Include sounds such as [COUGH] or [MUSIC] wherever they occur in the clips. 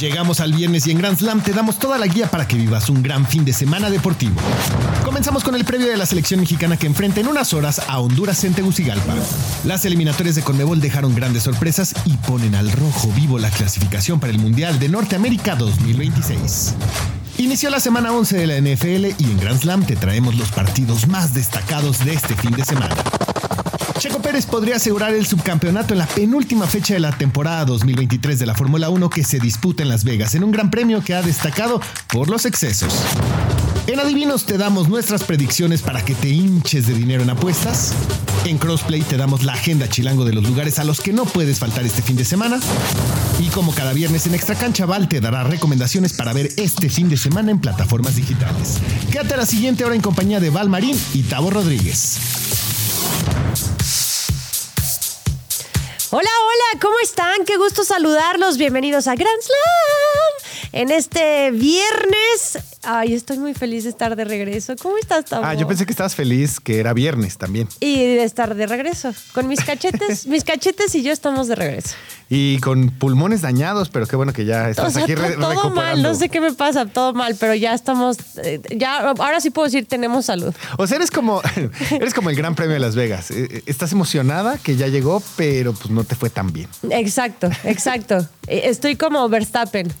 Llegamos al viernes y en Grand Slam te damos toda la guía para que vivas un gran fin de semana deportivo. Comenzamos con el previo de la selección mexicana que enfrenta en unas horas a Honduras en Tegucigalpa. Las eliminatorias de Conmebol dejaron grandes sorpresas y ponen al rojo vivo la clasificación para el Mundial de Norteamérica 2026. Inició la semana 11 de la NFL y en Grand Slam te traemos los partidos más destacados de este fin de semana. Checo Pérez podría asegurar el subcampeonato en la penúltima fecha de la temporada 2023 de la Fórmula 1 que se disputa en Las Vegas, en un gran premio que ha destacado por los excesos. En Adivinos te damos nuestras predicciones para que te hinches de dinero en apuestas. En Crossplay te damos la agenda chilango de los lugares a los que no puedes faltar este fin de semana. Y como cada viernes en Extra Cancha Val te dará recomendaciones para ver este fin de semana en plataformas digitales. Quédate a la siguiente hora en compañía de Val Marín y Tavo Rodríguez. Hola, hola, ¿cómo están? Qué gusto saludarlos. Bienvenidos a Grand Slam. En este viernes. Ay, estoy muy feliz de estar de regreso. ¿Cómo estás, Tavo? Ah, yo pensé que estabas feliz que era viernes también. Y de estar de regreso. Con mis cachetes, [LAUGHS] mis cachetes y yo estamos de regreso. Y con pulmones dañados, pero qué bueno que ya estás O sea, aquí re- todo recuperando. mal, no sé qué me pasa, todo mal, pero ya estamos, eh, ya, ahora sí puedo decir, tenemos salud. O sea, eres como, [LAUGHS] eres como el Gran Premio de Las Vegas. Eh, eh, Estás emocionada que ya llegó, pero pues no te fue tan bien. Exacto, [LAUGHS] exacto. Estoy como Verstappen.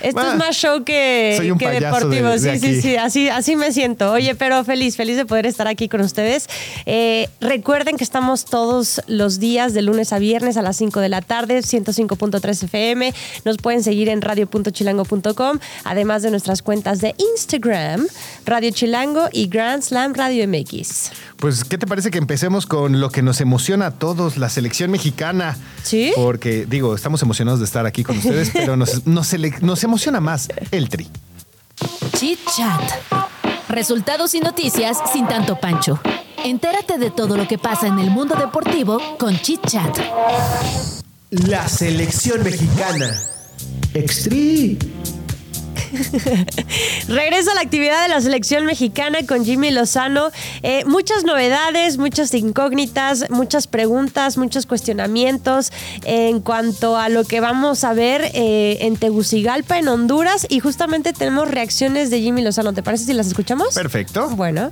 Esto Ah, es más show que, soy un que payaso deportivo. Sí, sí, sí, así, así me siento. Oye, pero feliz, feliz de poder estar aquí con ustedes. Eh, recuerden que estamos todos los días de lunes a viernes a las 5 de la tarde, 105.3 FM. Nos pueden seguir en radio.chilango.com, además de nuestras cuentas de Instagram, Radio Chilango y Grand Slam Radio MX. Pues, ¿qué te parece que empecemos con lo que nos emociona a todos, la selección mexicana? ¿Sí? Porque, digo, estamos emocionados de estar aquí con ustedes, [LAUGHS] pero nos, nos, nos emociona más el tri. Chit Chat. Resultados y noticias sin tanto pancho. Entérate de todo lo que pasa en el mundo deportivo con Chit Chat. La selección mexicana. Extri. [LAUGHS] Regreso a la actividad de la selección mexicana con Jimmy Lozano. Eh, muchas novedades, muchas incógnitas, muchas preguntas, muchos cuestionamientos en cuanto a lo que vamos a ver eh, en Tegucigalpa, en Honduras. Y justamente tenemos reacciones de Jimmy Lozano. ¿Te parece si las escuchamos? Perfecto. Bueno.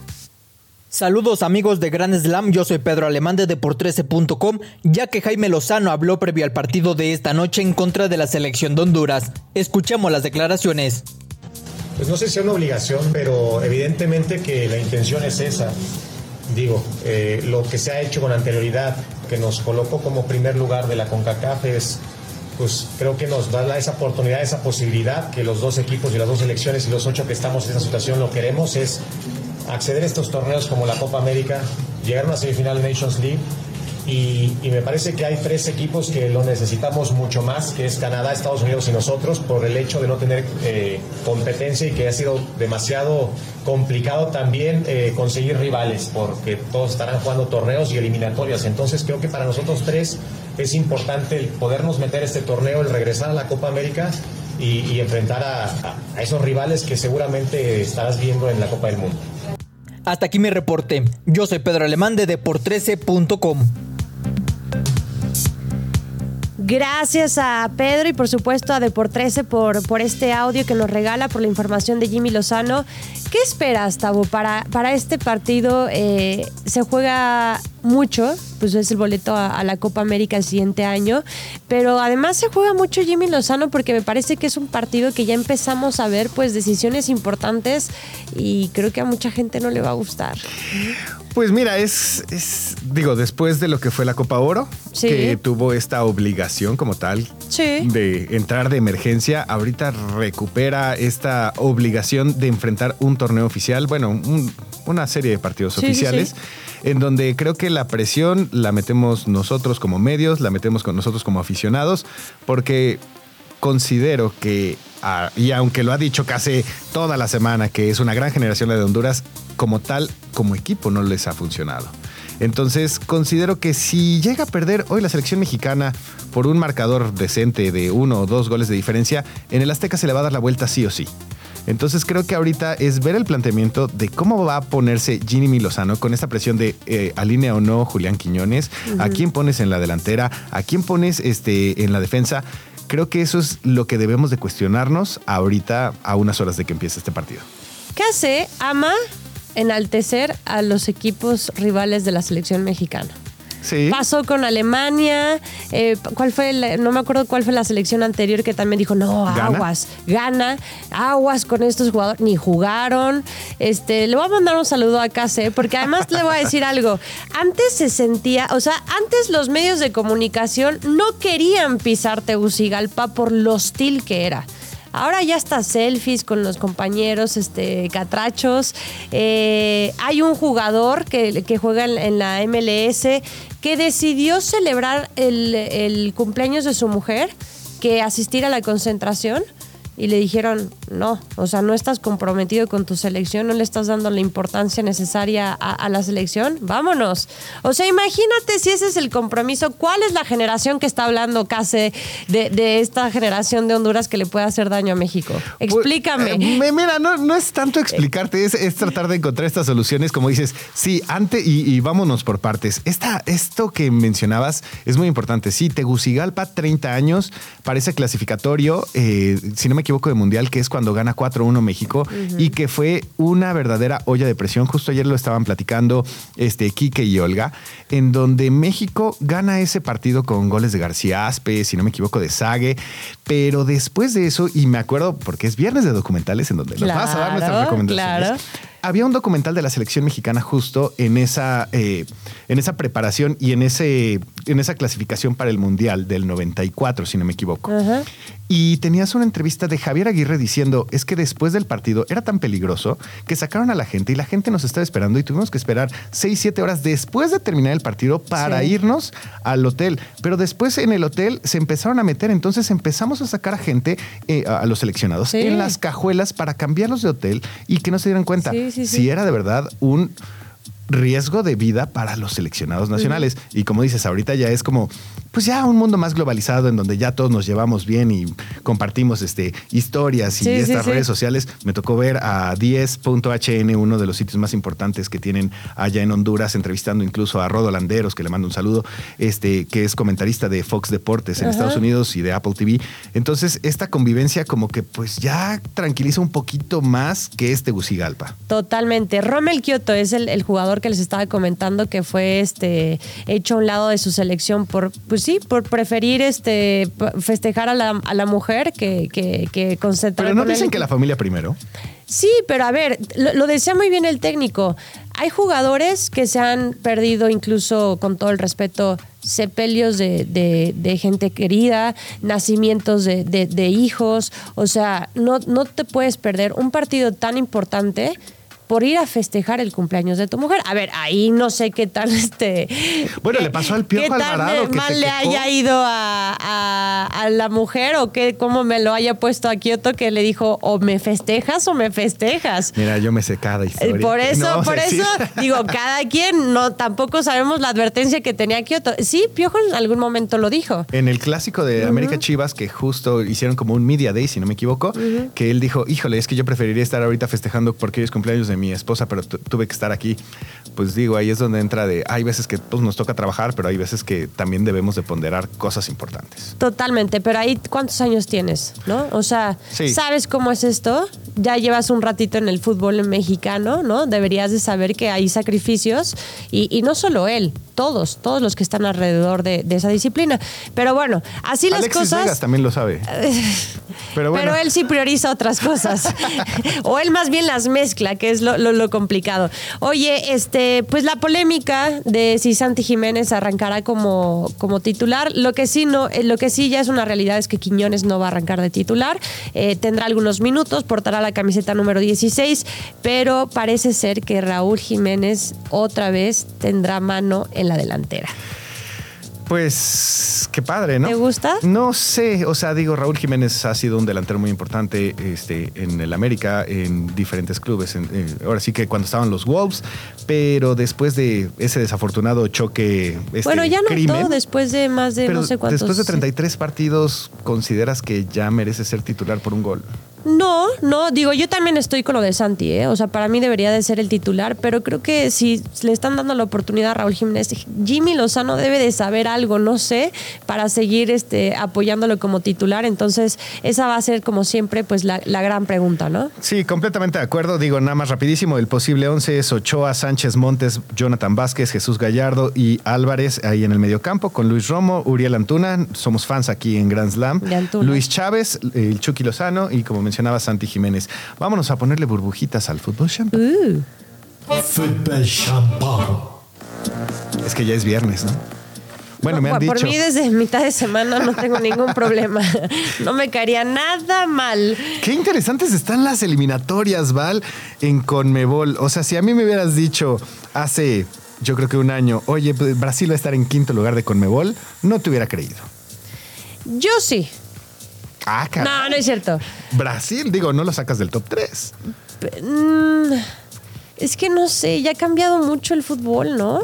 Saludos amigos de Gran Slam, yo soy Pedro Alemán de Depor13.com, ya que Jaime Lozano habló previo al partido de esta noche en contra de la selección de Honduras. Escuchemos las declaraciones. Pues no sé si es una obligación, pero evidentemente que la intención es esa. Digo, eh, lo que se ha hecho con anterioridad, que nos colocó como primer lugar de la CONCACAF es, pues creo que nos da esa oportunidad, esa posibilidad que los dos equipos y las dos selecciones y los ocho que estamos en esa situación lo queremos, es acceder a estos torneos como la Copa América, llegar a una semifinal de Nations League y, me parece que hay tres equipos que lo necesitamos mucho más, que es Canadá, Estados Unidos y nosotros, por el hecho de no tener eh, competencia y que ha sido demasiado complicado también eh, conseguir rivales, porque todos estarán jugando torneos y eliminatorias. Entonces creo que para nosotros tres es importante el podernos meter este torneo, el regresar a la Copa América y, enfrentar a esos rivales que seguramente estarás viendo en la Copa del Mundo. Hasta aquí mi reporte. Yo soy Pedro Alemán de Depor13.com. Gracias a Pedro y por supuesto a Depor13 por, por este audio que nos regala, por la información de Jimmy Lozano. ¿Qué esperas, Tabo, para, para este partido? eh, se juega mucho, pues es el boleto a, a la Copa América el siguiente año, pero además se juega mucho Jimmy Lozano porque me parece que es un partido que ya empezamos a ver pues decisiones importantes y creo que a mucha gente no le va a gustar. Pues mira, es, es, digo, después de lo que fue la Copa Oro, Sí. que tuvo esta obligación como tal Sí. de entrar de emergencia, ahorita recupera esta obligación de enfrentar un torneo oficial, bueno, un- una serie de partidos Sí, sí, oficiales. En donde creo que la presión la metemos nosotros como medios, la metemos con nosotros como aficionados, porque considero que, ah, y aunque lo ha dicho casi toda la semana, que es una gran generación la de Honduras, como tal, como equipo no les ha funcionado. Entonces, considero que si llega a perder hoy la selección mexicana por un marcador decente de uno o dos goles de diferencia, en el Azteca se le va a dar la vuelta sí o sí. Entonces creo que ahorita es ver el planteamiento de cómo va a ponerse Ginny Lozano con esta presión de eh, alinea o no Julián Quiñones, a quién pones en la delantera, a quién pones este, en la defensa. Creo que eso es lo que debemos de cuestionarnos ahorita a unas horas de que empiece este partido. ¿Qué hace Ama enaltecer a los equipos rivales de la selección mexicana? Sí. Pasó con Alemania. eh, ¿Cuál fue? no me acuerdo cuál fue la selección anterior que también dijo, no, aguas, gana, aguas con estos jugadores. Ni jugaron. Este, le voy a mandar un saludo a KC, porque además le voy a decir algo. Antes se sentía, o sea, antes los medios de comunicación no querían pisar Tegucigalpa por lo hostil que era. Ahora ya está selfies con los compañeros este, catrachos. Eh, hay un jugador que, juega en, la MLS que decidió celebrar el, el cumpleaños de su mujer que asistir a la concentración y le dijeron, no, o sea, no estás comprometido con tu selección, no le estás dando la importancia necesaria a, a la selección, vámonos. O sea, imagínate si ese es el compromiso, ¿cuál es la generación que está hablando casi de, de esta generación de Honduras que le puede hacer daño a México? Explícame. Eh, me- mira, no, no es tanto explicarte, es, es tratar de encontrar estas soluciones, como dices, sí, antes y, y vámonos por partes. Esta, esto que mencionabas es muy importante. Sí, Tegucigalpa, 30 años, parece clasificatorio, eh, si no me equivoco, de Mundial, que es cuando gana 4-1 México y que fue una verdadera olla de presión. Justo ayer lo estaban platicando este, Quique y Olga, en donde México gana ese partido con goles de García Aspe, si no me equivoco, de Sague, pero después de eso, y me acuerdo porque es viernes de documentales en donde nos vas a dar nuestras Claro, recomendaciones. claro. Había un documental de la selección mexicana justo en esa, eh, en esa preparación y en, ese, en esa clasificación para el Mundial del 94, si no me equivoco. Y tenías una entrevista de Javier Aguirre diciendo, es que después del partido era tan peligroso que sacaron a la gente y la gente nos estaba esperando y tuvimos que esperar 6, 7 horas después de terminar el partido para Sí. irnos al hotel. Pero después en el hotel se empezaron a meter, entonces empezamos a sacar a gente, eh, a los seleccionados, Sí. en las cajuelas para cambiarlos de hotel y que no se dieran cuenta Sí, sí, sí. si era de verdad un riesgo de vida para los seleccionados nacionales. Y como dices, ahorita ya es como, pues ya un mundo más globalizado en donde ya todos nos llevamos bien y compartimos este, historias y Sí, estas sí. redes sociales. Me tocó ver a 10.hn, uno de los sitios más importantes que tienen allá en Honduras, entrevistando incluso a Rodo Landeros, que le mando un saludo, este, que es comentarista de Fox Deportes en Ajá. Estados Unidos y de Apple TV. Entonces, esta convivencia como que pues ya tranquiliza un poquito más que este Tegucigalpa. Totalmente. Rommel Kioto es el, el jugador que les estaba comentando que fue este hecho a un lado de su selección por, pues sí, por preferir este festejar a la, a la mujer que, que, que concentrar Pero no el dicen que la familia primero. Sí, pero a ver, lo, lo decía muy bien el técnico. Hay jugadores que se han perdido, incluso con todo el respeto, sepelios de, de- de gente querida, nacimientos de, de- de hijos. O sea, no, no te puedes perder un partido tan importante por ir a festejar el cumpleaños de tu mujer. A ver, ahí no sé qué tal [LAUGHS] este. Bueno, qué- le pasó al Piojo qué Alvarado, que mal le haya ido a, a- a la mujer o que cómo me lo haya puesto a Kioto que le dijo o me festejas o me festejas. Mira, yo me sé cada Eh, historia. Por eso, no por eso, [LAUGHS] digo, cada quien, no, tampoco sabemos la advertencia que tenía Kioto. Sí, Piojo en algún momento lo dijo. En el clásico de América Chivas, que justo hicieron como un Media Day, si no me equivoco, que él dijo, híjole, es que yo preferiría estar ahorita festejando porque es cumpleaños de mi esposa, pero tu- tuve que estar aquí. Pues digo, ahí es donde entra de, hay veces que pues, nos toca trabajar, pero hay veces que también debemos de ponderar cosas importantes. Totalmente, pero ahí, ¿cuántos años tienes? ¿No? O sea, Sí. ¿sabes cómo es esto? Ya llevas un ratito en el fútbol mexicano, ¿no? Deberías de saber que hay sacrificios y, y no solo él. todos, todos los que están alrededor de, de esa disciplina. Pero bueno, así las cosas. Vegas también lo sabe. [LAUGHS] Pero bueno. Pero él sí prioriza otras cosas. [LAUGHS] o él más bien las mezcla, que es lo, lo- lo complicado. Oye, este, pues la polémica de si Santi Jiménez arrancará como, como titular. Lo que sí no, eh, lo que sí ya es una realidad es que Quiñones no va a arrancar de titular. Eh, tendrá algunos minutos, portará la camiseta número 16, pero parece ser que Raúl Jiménez otra vez tendrá mano en la delantera. Pues qué padre, ¿no? ¿Te gusta? No sé, o sea, digo, Raúl Jiménez ha sido un delantero muy importante este, en el América, en diferentes clubes. en- eh, ahora sí que cuando estaban los Wolves, pero después de ese desafortunado choque, este, bueno, ya no crimen, todo después de más de pero no sé cuántos. después de 33 partidos, ¿consideras que ya merece ser titular por un gol? No, no, digo, yo también estoy con lo de Santi, ¿eh? O sea, para mí debería de ser el titular, pero creo que si le están dando la oportunidad a Raúl Jiménez, Jimmy Lozano debe de saber algo, no sé, para seguir este, apoyándolo como titular. Entonces, esa va a ser, como siempre, pues la, la gran pregunta, ¿no? Sí, completamente de acuerdo. Digo, nada más rapidísimo. El posible 11 es Ochoa, Sánchez Montes, Jonathan Vázquez, Jesús Gallardo y Álvarez ahí en el mediocampo con Luis Romo, Uriel Antuna. Somos fans aquí en Grand Slam. Luis Chávez, el Chucky Lozano y como mencionaba Santi Jiménez. Vámonos a ponerle burbujitas al fútbol champ. Uh, Football champán. Es que ya es viernes, ¿no? Bueno, me han por dicho. mí, desde mitad de semana no tengo ningún problema. [LAUGHS] No me caería nada mal. Qué interesantes están las eliminatorias, Val, en Conmebol. O sea, si a mí me hubieras dicho hace, yo creo que un año, oye, Brasil va a estar en quinto lugar de Conmebol, no te hubiera creído. Yo sí. Ah. No, no es cierto. Brasil, digo, no lo sacas del top 3. Mm, es que no sé, ya ha cambiado mucho el fútbol, ¿no?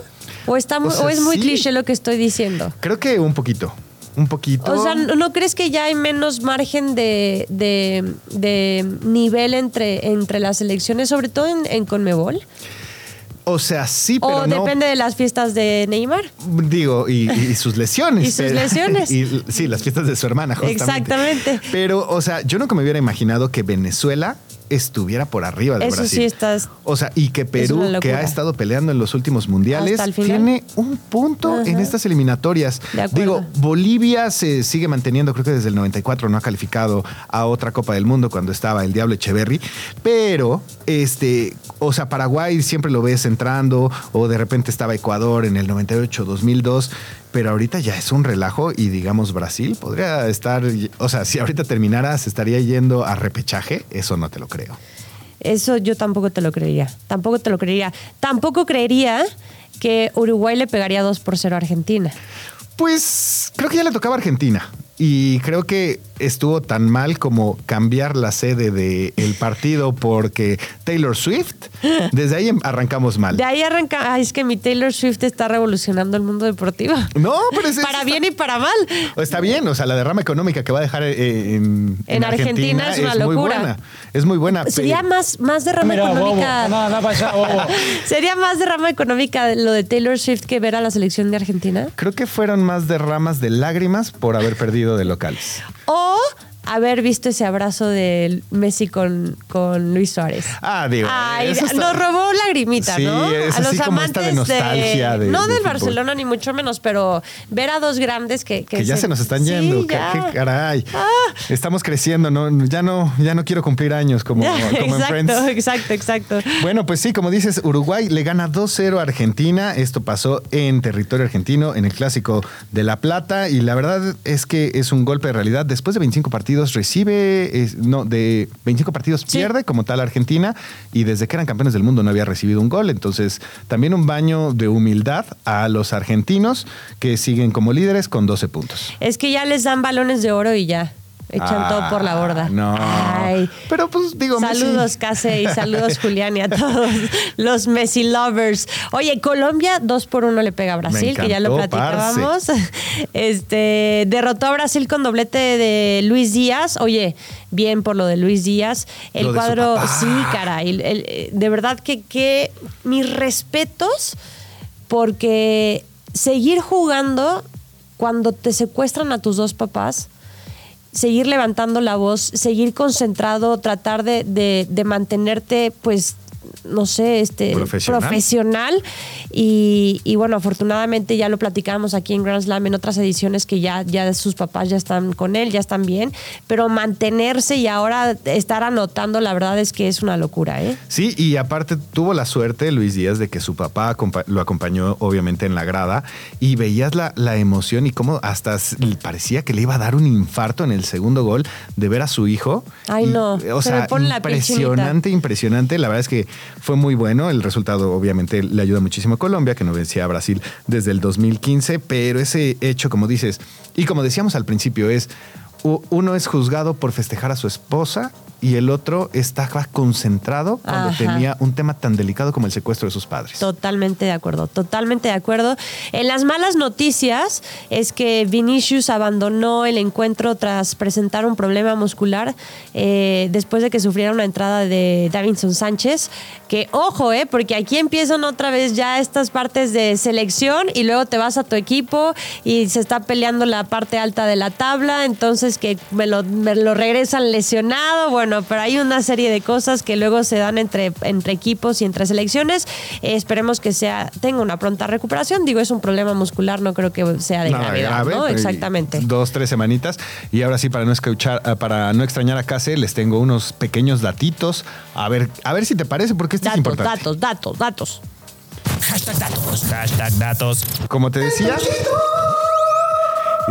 O, está muy- O sea, o es muy sí. cliché lo que estoy diciendo. Creo que un poquito. Un poquito. O sea, ¿no no crees que ya hay menos margen de, de- de nivel entre, entre las elecciones, sobre todo en, en Conmebol? O sea, sí, pero ¿O no. depende de las fiestas de Neymar? Digo, y, y sus lesiones. Y sus lesiones. [LAUGHS] y, sí, las fiestas de su hermana, justamente. Exactamente. Pero, o sea, yo nunca me hubiera imaginado que Venezuela estuviera por arriba de Eso Brasil. sí estás- O sea, y que Perú, que ha estado peleando en los últimos mundiales, tiene un punto Ajá. en estas eliminatorias. Digo, Bolivia se sigue manteniendo, creo que desde el 94 no ha calificado a otra Copa del Mundo cuando estaba el Diablo Echeverry, pero este, o sea, Paraguay siempre lo ves entrando o de repente estaba Ecuador en el 98, 2002, pero ahorita ya es un relajo y digamos Brasil podría estar, o sea, si ahorita terminara se estaría yendo a repechaje, eso no te lo creo. Eso yo tampoco te lo creería. Tampoco te lo creería. Tampoco creería que Uruguay le pegaría 2 por 0 a Argentina. Pues creo que ya le tocaba a Argentina. Y creo que estuvo tan mal como cambiar la sede del partido porque Taylor Swift, desde ahí em- arrancamos mal. De ahí arranca. Ay, es que mi Taylor Swift está revolucionando el mundo deportivo. No, pero es [LAUGHS] Para bien y para mal. Está bien, o sea, la derrama económica que va a dejar eh, en, En Argentina es una muy locura. buena. Es muy buena. Sería pero- más, más derrama Mira, económica. Para allá, bobo. [LAUGHS] Sería más derrama económica lo de Taylor Swift que ver a la selección de Argentina. Creo que fueron más derramas de lágrimas por haber perdido de locales. Haber visto ese abrazo de Messi con, con Luis Suárez. Ah, digo, Ay, eso está- nos robó lagrimita, Sí, ¿no? es a los así como esta amantes de nostalgia de- no del del fútbol. Barcelona ni mucho menos, pero ver a dos grandes que que ya se nos están Sí, yendo. ¿Qué, caray. Ah. Estamos creciendo, ¿no? Ya no, ya no quiero cumplir años como, [LAUGHS] como en exacto, Friends. exacto, exacto. Bueno, pues sí, como dices, Uruguay le gana 2-0 a Argentina. Esto pasó en territorio argentino, en el clásico de La Plata. Y la verdad es que es un golpe de realidad. Después de 25 partidos recibe, no, de 25 partidos Sí. pierde como tal Argentina. Y desde que eran campeones del mundo no había recibido un gol. Entonces, también un baño de humildad a los argentinos que siguen como líderes con 12 puntos. Es que ya les dan balones de oro y ya. Echan todo por la borda. Ah, No. Ay. Pero pues digo, Messi- Saludos, Case, y saludos, [LAUGHS] Julián, y a todos los Messi lovers. Oye, Colombia 2 por 1 le pega a Brasil, que ya lo platicábamos. [LAUGHS] Este, derrotó a Brasil con doblete de Luis Díaz. Oye, bien por lo de Luis Díaz. El Lo cuadro, sí, el- el- de verdad que, que mis respetos, porque seguir jugando cuando te secuestran a tus dos papás seguir levantando la voz, seguir concentrado, tratar de, de- de mantenerte pues no sé, este Profesional. profesional. Y, y bueno, afortunadamente ya lo platicamos aquí en Grand Slam en otras ediciones que ya, ya sus papás ya están con él, ya están bien. Pero mantenerse y ahora estar anotando, la verdad es que es una locura, ¿eh? Sí, y aparte tuvo la suerte, Luis Díaz, de que su papá lo acompañó obviamente en la grada y veías la, la emoción y cómo hasta parecía que le iba a dar un infarto en el segundo gol de ver a su hijo. Ay, Y, no, O sea, impresionante, impresionante. La verdad es que fue muy bueno. El resultado obviamente le ayuda muchísimo a Colombia, que no vencía a Brasil desde el 2015, pero ese hecho, como dices, y como decíamos al principio, es uno es juzgado por festejar a su esposa y el otro estaba concentrado cuando Ajá. tenía un tema tan delicado como el secuestro de sus padres. Totalmente de acuerdo, totalmente de acuerdo. En las malas noticias es que Vinicius abandonó el encuentro tras presentar un problema muscular eh, después de que sufriera una entrada de Davinson Sánchez. Que ojo, eh, porque aquí empiezan otra vez ya estas partes de selección y luego te vas a tu equipo y se está peleando la parte alta de la tabla, entonces que me lo, me lo regresan lesionado. Bueno, pero hay una serie de cosas que luego se dan entre, entre equipos y entre selecciones. Eh, esperemos que sea tenga una pronta recuperación. Digo, es un problema muscular, no creo que sea de Nada gravedad, grave, ¿no? y Exactamente. Dos, tres semanitas. Y ahora sí, para no escuchar, eh, para no extrañar a Case, les tengo unos pequeños datitos. A ver, a ver si te parece, porque es Datos, importante. datos, datos, datos. Hashtag datos. Hashtag datos. Como te decía.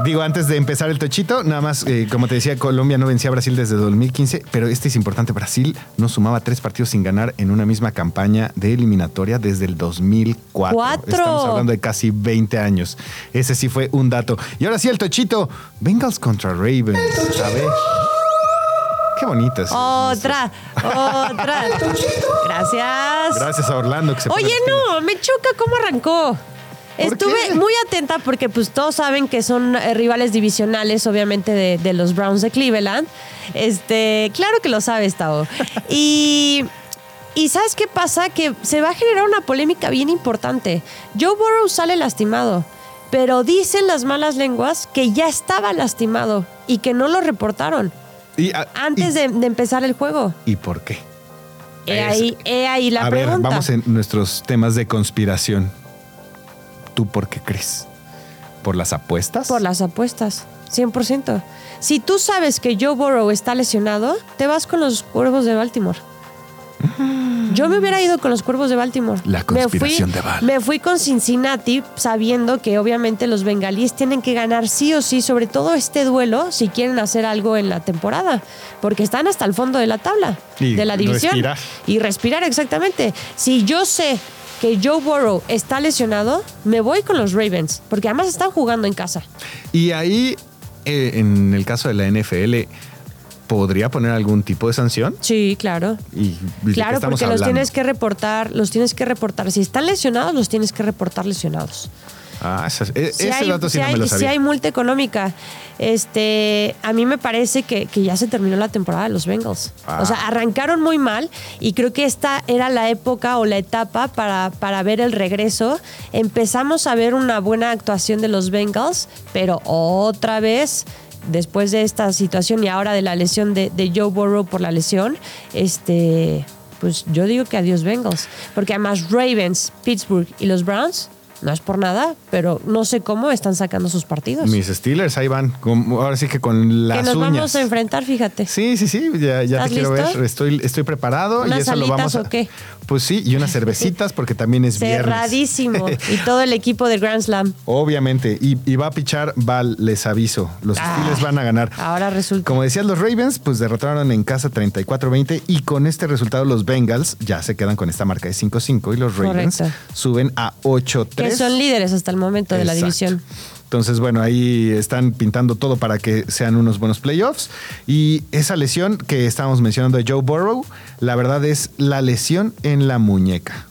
Digo, antes de empezar el tochito, nada más, eh, como te decía, Colombia no vencía a Brasil desde 2015, pero este es importante. Brasil no sumaba tres partidos sin ganar en una misma campaña de eliminatoria desde el 2004. ¡Cuatro! Estamos hablando de casi 20 años. Ese sí fue un dato. Y ahora sí, el tochito. Bengals contra Ravens. A ver. Qué bonitas. Otra, otra. [LAUGHS] Gracias. Gracias a Orlando. Que se Oye, no, me choca cómo arrancó. ¿Por Estuve qué? muy atenta porque pues todos saben que son eh, rivales divisionales, obviamente, de, de los Browns de Cleveland. Este, claro que lo sabes, Tavo. Y, y ¿sabes qué pasa? Que se va a generar una polémica bien importante. Joe Burrow sale lastimado, pero dicen las malas lenguas que ya estaba lastimado y que no lo reportaron Y, ah, antes y- de, de empezar el juego. ¿Y por qué? He ahí, he ahí la a pregunta. ver, vamos en nuestros temas de conspiración. ¿Tú por qué crees? ¿Por las apuestas? Por las apuestas, 100%. Si tú sabes que Joe Burrow está lesionado, te vas con los cuervos de Baltimore. Yo me hubiera ido con los cuervos de Baltimore. La conspiración me fui, de Val. Me fui con Cincinnati sabiendo que obviamente los bengalíes tienen que ganar sí o sí, sobre todo este duelo, si quieren hacer algo en la temporada, porque están hasta el fondo de la tabla, Y de la división. respirar. Y respirar, exactamente. Si yo sé que Joe Burrow está lesionado, me voy con los Ravens, porque además están jugando en casa. Y ahí, eh, en el caso de la NFL, ¿podría poner algún tipo de sanción? Sí, claro. Y, ¿y de qué Claro, porque los tienes que reportar, los tienes que reportar. Si están lesionados, los tienes que reportar lesionados. Ah, e- Si ese hay, dato sí si no me hay- lo si sabía. hay multa económica. Este, a mí me parece que, que ya se terminó la temporada de los Bengals. Ah. O sea, arrancaron muy mal y creo que esta era la época o la etapa para, para ver el regreso. Empezamos a ver una buena actuación de los Bengals, pero otra vez después de esta situación y ahora de la lesión de, Joe Burrow por la lesión, este, pues yo digo que adiós Bengals. Porque además Ravens, Pittsburgh y los Browns, no es por nada, pero no sé cómo están sacando sus partidos. Mis Steelers ahí van. con- ahora sí que con las que nos uñas. vamos a enfrentar, fíjate. Sí, sí, sí, ya, ya te ¿Estás quiero listo? ver. Estoy, estoy preparado y ¿Unas eso lo vamos a. o qué? Pues sí, y unas cervecitas porque también es viernes. Cerradísimo. [LAUGHS] y todo el equipo de Grand Slam. Obviamente. Y, y va a pichar Val, les aviso. Los Ah, Steelers van a ganar. Ahora resulta. Como decías, los Ravens, pues derrotaron en casa 34-20 y con este resultado los Bengals ya se quedan con esta marca de 5-5 y los Ravens Correcto. suben a 8-3. Son líderes hasta el momento de la división. Entonces, bueno, ahí están pintando todo para que sean unos buenos playoffs. Y esa lesión que estábamos mencionando de Joe Burrow, la verdad es la lesión en la muñeca.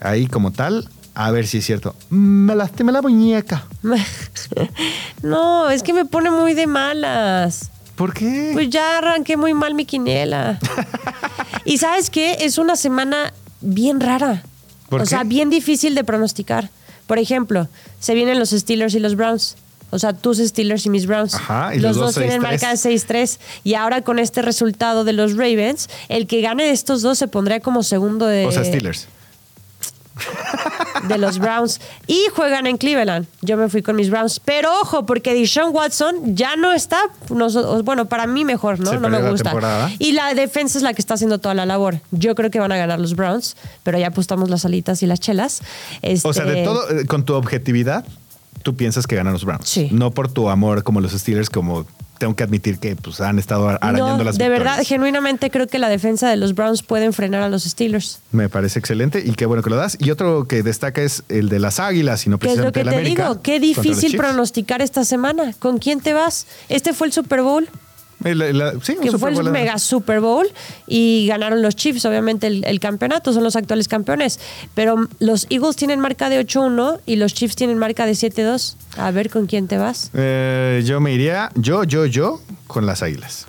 Ahí como tal, a ver si es cierto. Me lastimé la muñeca. [LAUGHS] no, es que me pone muy de malas. ¿Por qué? Pues ya arranqué muy mal mi quiniela. [LAUGHS] y sabes qué? Es una semana bien rara. ¿Por o qué? sea, bien difícil de pronosticar. Por ejemplo, se vienen los Steelers y los Browns. O sea, tus Steelers y mis Browns. Ajá, y los, los dos dos tienen 6-3. marca de 6-3. Y ahora con este resultado de los Ravens, el que gane de estos dos se pondría como segundo de, O sea, Steelers. [LAUGHS] de los Browns. Y juegan en Cleveland. Yo me fui con mis Browns. Pero ojo, porque Deshaun Watson ya no está. bueno, para mí mejor, ¿no? Se no me gusta. temporada. Y la defensa es la que está haciendo toda la labor. Yo creo que van a ganar los Browns, pero ya apostamos las alitas y las chelas. O sea, de Este, todo, eh, con tu objetividad, tú piensas que ganan los Browns. Sí. No por tu amor como los Steelers, como tengo que admitir que pues, han estado arañando No, las de victorias. verdad, genuinamente creo que la defensa de los Browns pueden frenar a los Steelers. Me parece excelente y qué bueno que lo das. Y otro que destaca es el de las Águilas y no ¿Qué es lo precisamente que te América. digo? Qué difícil pronosticar esta semana. ¿Con quién te vas? Este fue el Super Bowl. El- el- sí, que fue el mega Super Bowl y ganaron los Chiefs, obviamente el, el campeonato, son los actuales campeones, pero los Eagles tienen marca de 8-1 y los Chiefs tienen marca de 7-2. A ver con quién te vas. Eh, yo me iría, yo, yo, yo, con las Águilas.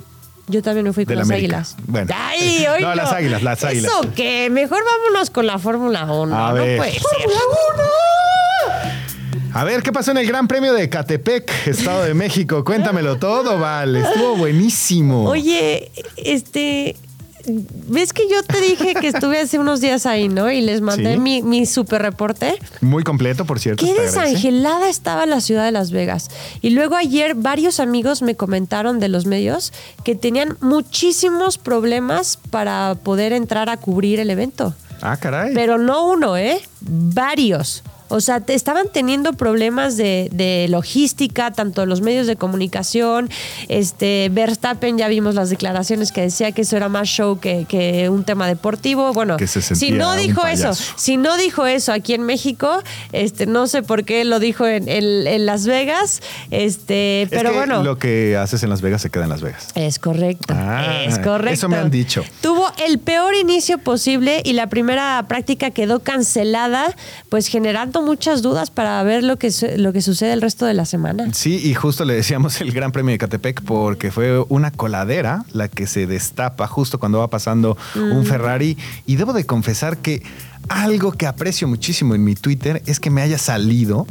Yo también me fui con la las América. águilas. Bueno. Ay, [LAUGHS] oílo. No, las águilas, las águilas. ¿Eso qué? Mejor vámonos con la Fórmula 1. A no ver. puede ser. A ver, ¿qué pasó en el Gran Premio de Catepec, Estado de México? Cuéntamelo todo, Val. Estuvo buenísimo. Oye, este. ¿Ves que yo te dije que estuve hace unos días ahí, no? Y les mandé Sí. mi, mi super reporte. Muy completo, por cierto. Qué desangelada estaba la ciudad de Las Vegas. Y luego ayer varios amigos me comentaron de los medios que tenían muchísimos problemas para poder entrar a cubrir el evento. Ah, caray. Pero no uno, ¿eh? Varios. O sea, te estaban teniendo problemas de, de logística, tanto los medios de comunicación. Este, Verstappen, ya vimos las declaraciones que decía que eso era más show que, que un tema deportivo. Bueno, Que se si no dijo eso, si no dijo eso aquí en México, este, no sé por qué lo dijo en, en- en Las Vegas. Este, Es pero que bueno. Lo que haces en Las Vegas se queda en Las Vegas. Es correcto. Ah, es correcto. eso me han dicho. Tuvo el peor inicio posible y la primera práctica quedó cancelada, pues generando muchas dudas para ver lo que, lo que sucede el resto de la semana. Sí, y justo le decíamos el Gran Premio de Catepec porque fue una coladera la que se destapa justo cuando va pasando un Ferrari. Y debo de confesar que algo que aprecio muchísimo en mi Twitter es que me haya salido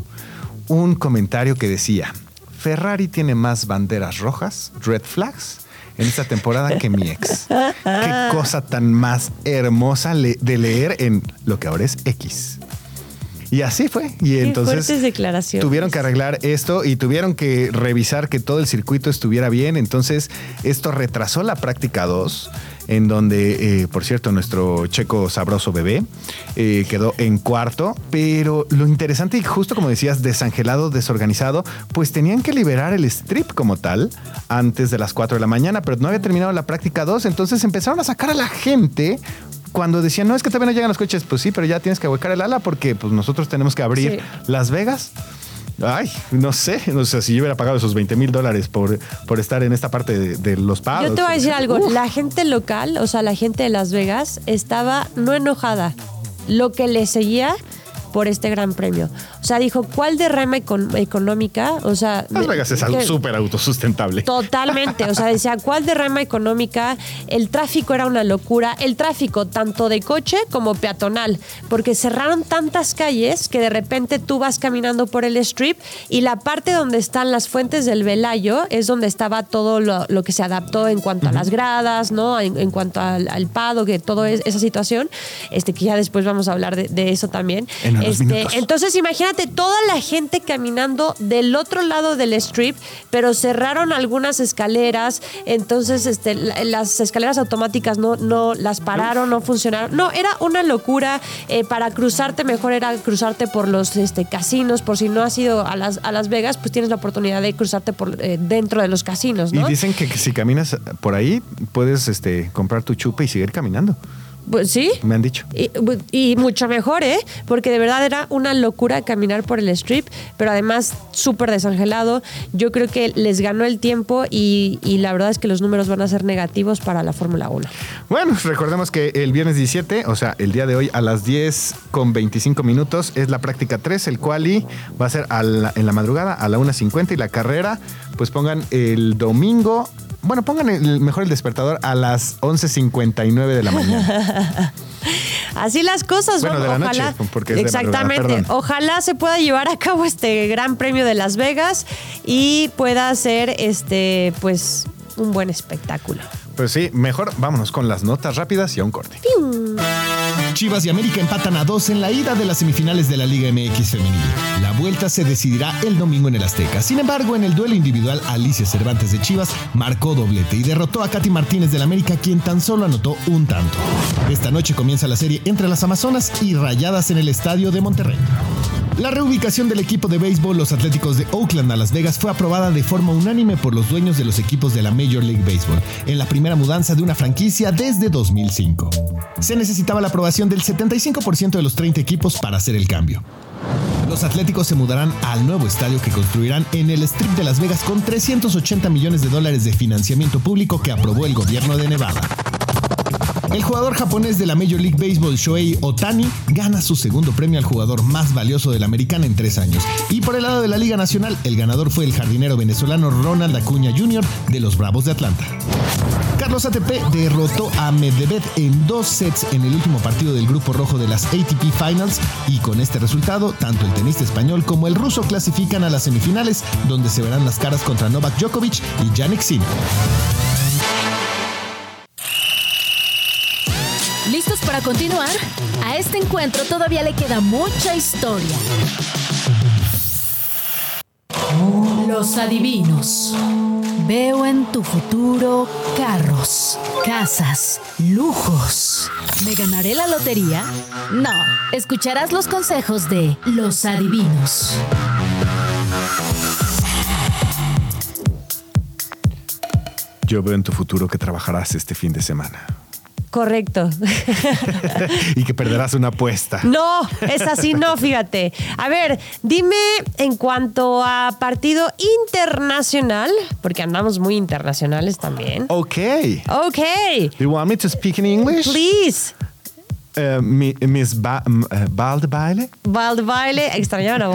un comentario que decía, Ferrari tiene más banderas rojas, red flags, en esta temporada que mi ex. [LAUGHS] Qué cosa tan más hermosa de leer en lo que ahora es X. Y así fue. Y Qué entonces tuvieron que arreglar esto y tuvieron que revisar que todo el circuito estuviera bien. Entonces, esto retrasó la práctica 2, en donde, eh, por cierto, nuestro checo sabroso bebé eh, quedó en cuarto. Pero lo interesante, y justo como decías, desangelado, desorganizado, pues tenían que liberar el strip como tal antes de las 4 de la mañana, pero no había terminado la práctica 2. Entonces empezaron a sacar a la gente cuando decían, no, es que todavía no llegan los coches, pues sí, pero ya tienes que ahuecar el ala porque pues nosotros tenemos que abrir Sí. Las Vegas. Ay, no sé, no sé si yo hubiera pagado esos 20 mil dólares por, por estar en esta parte de, de los pagos. Yo te voy a decir algo, la gente local, o sea, la gente de Las Vegas, estaba no enojada, lo que le seguía por este gran premio. O sea, dijo, ¿cuál derrama econ- económica? O sea, Las Vegas es que- súper autosustentable. Totalmente, o sea, decía, ¿cuál derrama económica? El tráfico era una locura, el tráfico tanto de coche como peatonal, porque cerraron tantas calles que de repente tú vas caminando por el strip y la parte donde están las fuentes del Velayo es donde estaba todo lo, lo que se adaptó en cuanto a las gradas, ¿no? En, en cuanto al, al pado, que todo es, esa situación, este que ya después vamos a hablar de, de eso también. En Este, entonces imagínate toda la gente caminando del otro lado del strip, pero cerraron algunas escaleras, entonces este, la- las escaleras automáticas no, no las pararon, no funcionaron. No, era una locura. Eh, para cruzarte mejor era cruzarte por los este, casinos, por si no has ido a Las, a Las Vegas, pues tienes la oportunidad de cruzarte por eh, dentro de los casinos, Y dicen que si caminas por ahí, puedes este, comprar tu chupa y seguir caminando. Pues sí. Me han dicho. Y, y mucho mejor, ¿eh? Porque de verdad era una locura caminar por el strip, pero además súper desangelado. Yo creo que les ganó el tiempo y, y la verdad es que los números van a ser negativos para la Fórmula 1. Bueno, recordemos que el viernes 17, o sea, el día de hoy a las 10 con 25 minutos es la práctica 3, el quali va a ser a la- en la madrugada a la 1.50 y la carrera, pues pongan el domingo, bueno, pongan el, mejor el despertador a las 11.59 de la mañana. [LAUGHS] así las cosas. Bueno, ¿no? de la Ojalá, noche, porque es exactamente. Ojalá se pueda llevar a cabo este Gran Premio de Las Vegas y pueda ser este, pues, un buen espectáculo. Pues sí, mejor vámonos con las notas rápidas y a un corte. Chivas y América empatan a dos en la ida de las semifinales de la Liga MX femenil. La vuelta se decidirá el domingo en el Azteca. Sin embargo, en el duelo individual, Alicia Cervantes de Chivas marcó doblete y derrotó a Katy Martínez del América, quien tan solo anotó un tanto. Esta noche comienza la serie entre las Amazonas y Rayadas en el Estadio de Monterrey. La reubicación del equipo de béisbol Los Atléticos de Oakland a Las Vegas fue aprobada de forma unánime por los dueños de los equipos de la Major League Baseball en la primera mudanza de una franquicia desde 2005. Se necesitaba la del 75% de los 30 equipos para hacer el cambio. Los Atléticos se mudarán al nuevo estadio que construirán en el Strip de Las Vegas con 380 millones de dólares de financiamiento público que aprobó el gobierno de Nevada. El jugador japonés de la Major League Baseball, Shohei Otani, gana su segundo premio al jugador más valioso de la americana en tres años. Y por el lado de la Liga Nacional, el ganador fue el jardinero venezolano Ronald Acuña Jr. de los Bravos de Atlanta. Carlos ATP derrotó a Medvedev en dos sets en el último partido del Grupo Rojo de las ATP Finals y con este resultado, tanto el tenista español como el ruso clasifican a las semifinales donde se verán las caras contra Novak Djokovic y Yannick Sinner. ¿Listos para continuar? A este encuentro todavía le queda mucha historia. Los adivinos. Veo en tu futuro carros, casas, lujos. ¿Me ganaré la lotería? No, escucharás los consejos de los adivinos. Yo veo en tu futuro que trabajarás este fin de semana Correcto. [LAUGHS] y que perderás una apuesta. No, es así, no, [LAUGHS] fíjate. A ver, dime en cuanto a partido internacional, porque andamos muy internacionales también. Ok. Ok, You want me to speak in English? please. Uh, mi- Miss ba uh, Baldebaile? Waldweile, extrañaban a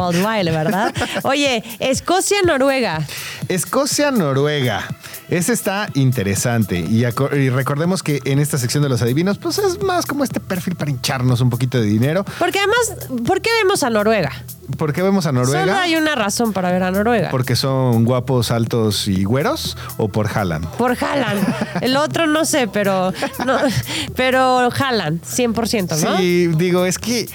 ¿verdad? Oye, Escocia, Noruega. Escocia, Noruega. Ese está interesante. Y, y recordemos que en esta sección de los adivinos, pues es más como este perfil para hincharnos un poquito de dinero. Porque además, ¿por qué vemos a Noruega? ¿Por qué vemos a Noruega? Solo hay una razón para ver a Noruega. ¿Porque son guapos, altos y güeros? ¿O por Haaland? Por Haaland. El otro no sé, pero no, pero Haaland, 100%, ¿no? Sí, digo, es que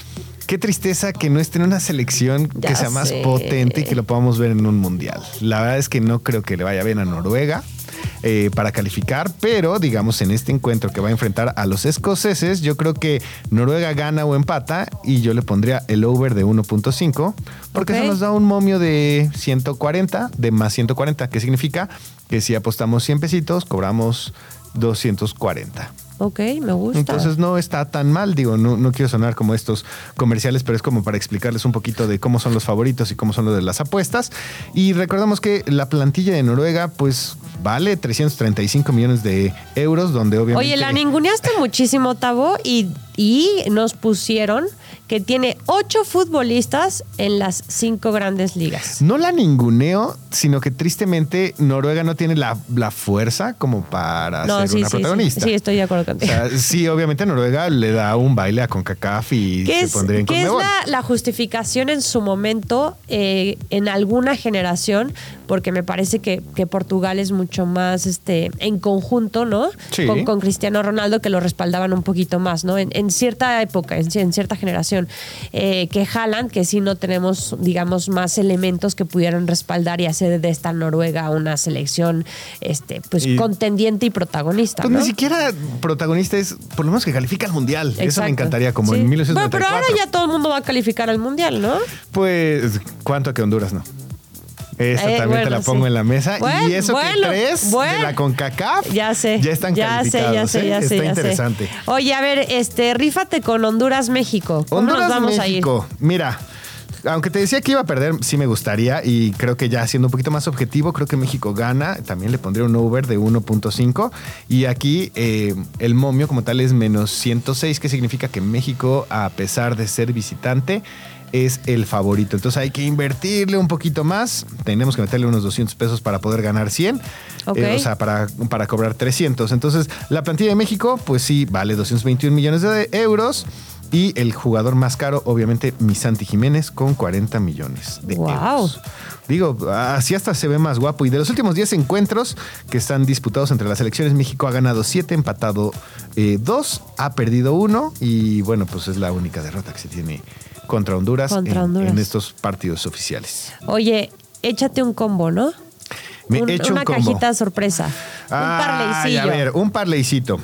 qué tristeza que no esté en una selección Ya que sea más potente y que lo podamos ver en un mundial. La verdad es que no creo que le vaya bien a Noruega. Eh, para calificar, pero digamos en este encuentro que va a enfrentar a los escoceses, yo creo que Noruega gana o empata y yo le pondría el over de 1.5 porque Ok. eso nos da un momio de 140, de más 140, que significa que si apostamos 100 pesitos, cobramos 240. Ok, me gusta. Entonces no está tan mal, digo, no, no quiero sonar como estos comerciales, pero es como para explicarles un poquito de cómo son los favoritos y cómo son los de las apuestas. Y recordamos que la plantilla de Noruega, pues vale 335 millones de euros, donde obviamente... Oye, la ninguneaste muchísimo, Tabo, y, y nos pusieron que tiene ocho futbolistas en las cinco grandes ligas. No la ninguneo, sino que tristemente Noruega no tiene la, la fuerza como para No, ser sí, una sí, protagonista. Sí, estoy de acuerdo O contigo. sea, sí, obviamente Noruega le da un baile a CONCACAF y ¿Qué se es, pondría en qué es la, la justificación en su momento eh, en alguna generación? Porque me parece que, que Portugal es mucho más este en conjunto, ¿no? Sí. Con, con Cristiano Ronaldo que lo respaldaban un poquito más, ¿no? En, en cierta época, en, en cierta generación. Eh, que Haaland, que sí no tenemos, digamos, más elementos que pudieran respaldar y hacer de esta Noruega una selección este, pues Y- contendiente y protagonista. Pues ¿no? ni siquiera protagonista es, por lo menos que califica al mundial. Eso me encantaría, como Sí. en Bueno, 1994. pero ahora ya todo el mundo va a calificar al mundial, ¿no? Pues, ¿cuánto que Honduras no? Esa Eh, también te la pongo sí. en la mesa. Bueno, y eso bueno, que tres de la CONCACAF Ya sé. ya están ya sé, ya sé, ¿eh? ya sé, Está ya sé. interesante. Oye, a ver, este, rífate con Honduras, México. ¿Cómo Honduras, nos vamos México. Mira, aunque te decía que iba a perder, sí me gustaría. Y creo que ya siendo un poquito más objetivo, creo que México gana. También le pondría un over de 1.5. Y aquí eh, el momio como tal es menos 106, que significa que México, a pesar de ser visitante, es el favorito. Entonces hay que invertirle un poquito más. Tenemos que meterle unos 200 pesos para poder ganar 100. Ok. Eh, o sea, para, para cobrar 300. Entonces, la plantilla de México, pues sí, vale 221 millones de euros. Y el jugador más caro, obviamente, mi Santi Jiménez, con 40 millones de Wow. euros. Digo, así hasta se ve más guapo. Y de los últimos 10 encuentros que están disputados entre las selecciones, México ha ganado 7, empatado 2, ha perdido 1 y bueno, pues es la única derrota que se tiene contra Honduras, Contra en, Honduras. en estos partidos oficiales. Oye, échate un combo, ¿no? Me Un- echo un una combo. cajita sorpresa. un parleycillo. a ver, un parleycito.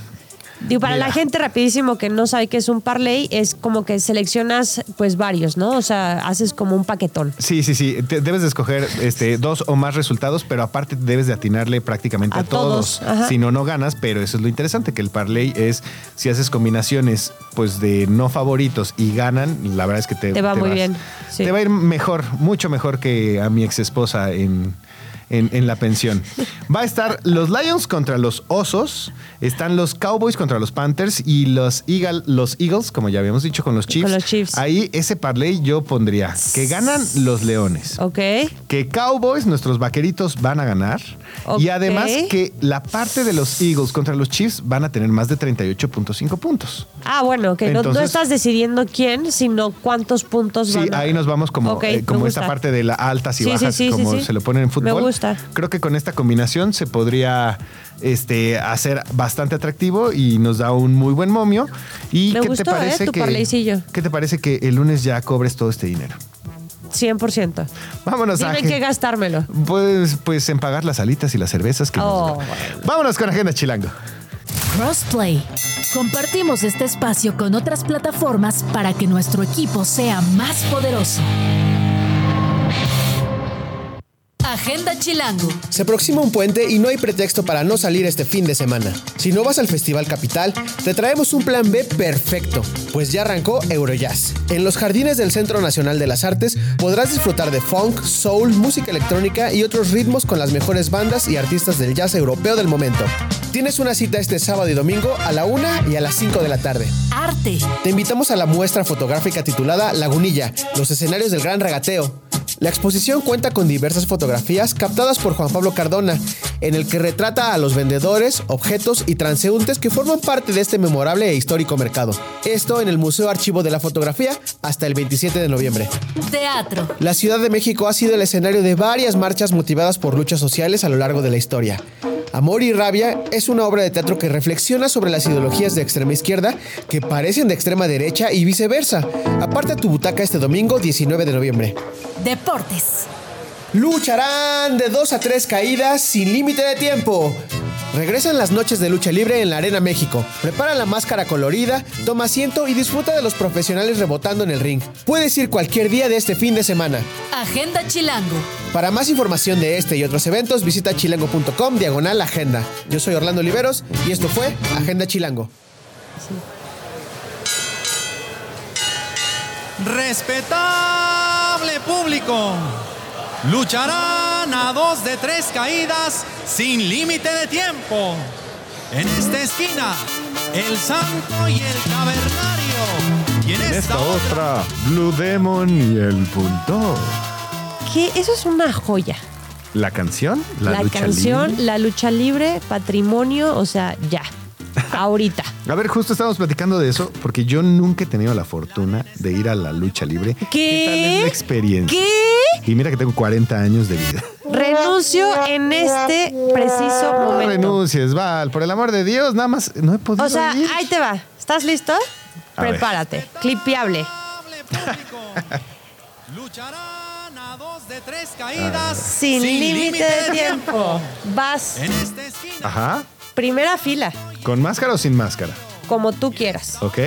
Digo, para Mira. la gente rapidísimo que no sabe qué es un parlay, es como que seleccionas pues varios, ¿no? O sea, haces como un paquetón. Sí, sí, sí. Te- debes de escoger este, dos o más resultados, pero aparte debes de atinarle prácticamente a, A todos, todos. ajá. Si no, no ganas, pero eso es lo interesante, que el parlay es, si haces combinaciones pues de no favoritos y ganan, la verdad es que te, Te va muy bien, sí. Te va a ir mejor, mucho mejor que a mi ex esposa en, en, en la pensión. Va a estar los Lions contra los Osos, están los Cowboys contra los Panthers y los, Eagle, los Eagles, como ya habíamos dicho, con los Chiefs. Con los Chiefs. Ahí ese parlay yo pondría que ganan los Leones. ¿Ok? Que Cowboys, nuestros vaqueritos, van a ganar. Y además que la parte de los Eagles contra los Chiefs van a tener más de 38.5 puntos. Ah, bueno, que no- estás decidiendo quién, sino cuántos puntos Sí, van a- ahí nos vamos como, eh, como esta parte de las altas y Sí, bajas, sí, como se lo ponen en fútbol. Me gusta. Creo que con esta combinación se podría este, hacer bastante atractivo y nos da un muy buen momio. ¿Y Me qué gustó, te parece eh, tu que. ¿Qué te parece que el lunes ya cobres todo este dinero? 100%. Vámonos Dime a en qué gastármelo. Pues, pues en pagar las alitas y las cervezas que nos Oh, guardan. Vámonos con Agenda Chilango. Crossplay. Compartimos este espacio con otras plataformas para que nuestro equipo sea más poderoso. Agenda Chilango. Se aproxima un puente y no hay pretexto para no salir este fin de semana. Si no vas al Festival Capital, te traemos un plan B perfecto, pues ya arrancó Eurojazz. En los jardines del Centro Nacional de las Artes podrás disfrutar de funk, soul, música electrónica y otros ritmos con las mejores bandas y artistas del jazz europeo del momento. Tienes una cita este sábado y domingo a la 1 y a las 5 de la tarde. Arte. Te invitamos a la muestra fotográfica titulada Lagunilla, los escenarios del gran regateo. La exposición cuenta con diversas fotografías captadas por Juan Pablo Cardona, en el que retrata a los vendedores, objetos y transeúntes que forman parte de este memorable e histórico mercado. Esto en el Museo Archivo de la Fotografía hasta el 27 de noviembre. Teatro. La Ciudad de México ha sido el escenario de varias marchas motivadas por luchas sociales a lo largo de la historia. Amor y Rabia es una obra de teatro que reflexiona sobre las ideologías de extrema izquierda que parecen de extrema derecha y viceversa. Aparta tu butaca este domingo 19 de noviembre. Deportes. Lucharán de 2 a 3 caídas sin límite de tiempo. Regresan las noches de lucha libre en la Arena México. Prepara la máscara colorida, toma asiento y disfruta de los profesionales rebotando en el ring. Puedes ir cualquier día de este fin de semana. Agenda Chilango. Para más información de este y otros eventos, visita chilango.com diagonal agenda. Yo soy Orlando Oliveros y esto fue Agenda Chilango. Respetable público, lucharán a dos de tres caídas sin límite de tiempo. En esta esquina, el santo y el cavernario. Y en En esta, esta otra, otra, Blue Demon y el Bulldog. Que eso es una joya. La canción, la, La, lucha canción, libre. la lucha libre, patrimonio, o sea, ya. Ahorita. A ver, justo estábamos platicando de eso porque yo nunca he tenido la fortuna de ir a la lucha libre. ¿Qué? tal es la experiencia? ¿Qué? Y mira que tengo 40 años de vida. Renuncio en este preciso No momento. renuncies, Val, por el amor de Dios, nada más no he podido O sea, ir. ahí te va. ¿Estás listo? A ver. Prepárate. Clipiable. [LAUGHS] lucharán a dos de tres caídas Sin, límite de tiempo. Vas En esta esquina. Ajá. primera fila, ¿Con máscara o sin máscara? como tú quieras. ¿Ok?